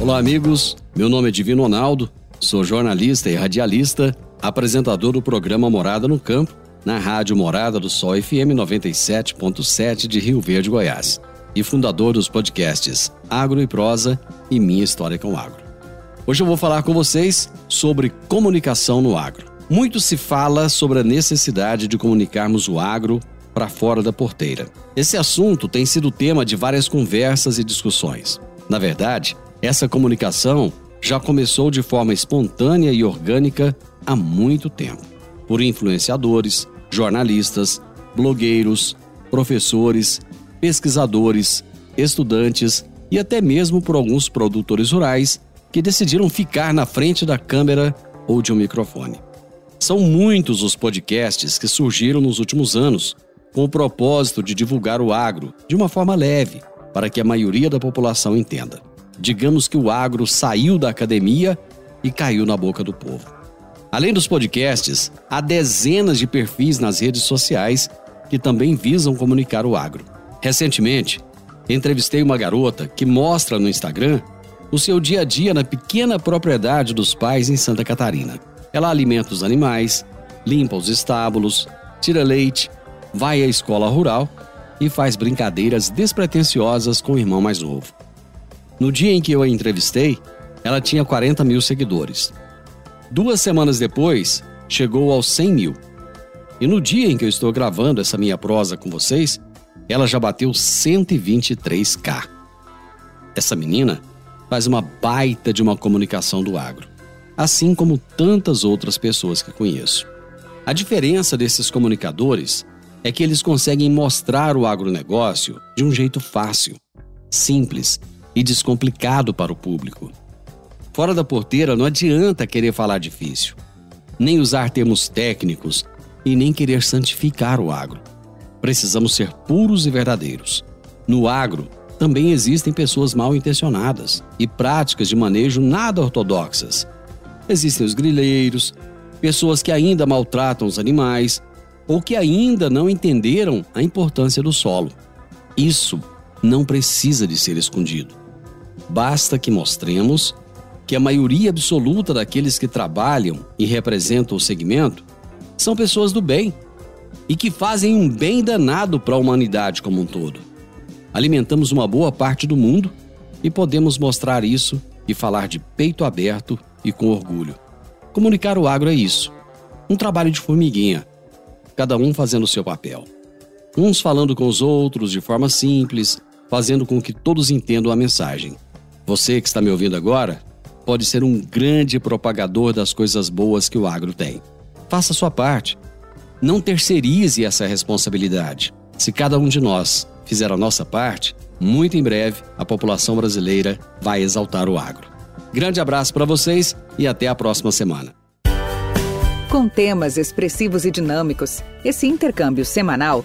Olá, amigos. Meu nome é Divino Ronaldo, sou jornalista e radialista, apresentador do programa Morada no Campo, na Rádio Morada do Sol FM 97.7 de Rio Verde, Goiás, e fundador dos podcasts Agro e Prosa e Minha História com Agro. Hoje eu vou falar com vocês sobre comunicação no agro. Muito se fala sobre a necessidade de comunicarmos o agro para fora da porteira. Esse assunto tem sido tema de várias conversas e discussões. Na verdade, essa comunicação já começou de forma espontânea e orgânica há muito tempo, por influenciadores, jornalistas, blogueiros, professores, pesquisadores, estudantes e até mesmo por alguns produtores rurais que decidiram ficar na frente da câmera ou de um microfone. São muitos os podcasts que surgiram nos últimos anos com o propósito de divulgar o agro de uma forma leve, para que a maioria da população entenda digamos que o agro saiu da academia e caiu na boca do povo. Além dos podcasts, há dezenas de perfis nas redes sociais que também visam comunicar o agro. Recentemente, entrevistei uma garota que mostra no Instagram o seu dia a dia na pequena propriedade dos pais em Santa Catarina. Ela alimenta os animais, limpa os estábulos, tira leite, vai à escola rural e faz brincadeiras despretensiosas com o irmão mais novo. No dia em que eu a entrevistei, ela tinha 40 mil seguidores. Duas semanas depois, chegou aos 100 mil. E no dia em que eu estou gravando essa minha prosa com vocês, ela já bateu 123k. Essa menina faz uma baita de uma comunicação do agro, assim como tantas outras pessoas que conheço. A diferença desses comunicadores é que eles conseguem mostrar o agronegócio de um jeito fácil, simples e descomplicado para o público. Fora da porteira não adianta querer falar difícil, nem usar termos técnicos e nem querer santificar o agro. Precisamos ser puros e verdadeiros. No agro, também existem pessoas mal intencionadas e práticas de manejo nada ortodoxas. Existem os grileiros, pessoas que ainda maltratam os animais ou que ainda não entenderam a importância do solo. Isso não precisa de ser escondido. Basta que mostremos que a maioria absoluta daqueles que trabalham e representam o segmento são pessoas do bem e que fazem um bem danado para a humanidade como um todo. Alimentamos uma boa parte do mundo e podemos mostrar isso e falar de peito aberto e com orgulho. Comunicar o agro é isso. Um trabalho de formiguinha, cada um fazendo o seu papel. Uns falando com os outros de forma simples, fazendo com que todos entendam a mensagem. Você que está me ouvindo agora pode ser um grande propagador das coisas boas que o agro tem. Faça sua parte. Não terceirize essa responsabilidade. Se cada um de nós fizer a nossa parte, muito em breve a população brasileira vai exaltar o agro. Grande abraço para vocês e até a próxima semana. Com temas expressivos e dinâmicos, esse intercâmbio semanal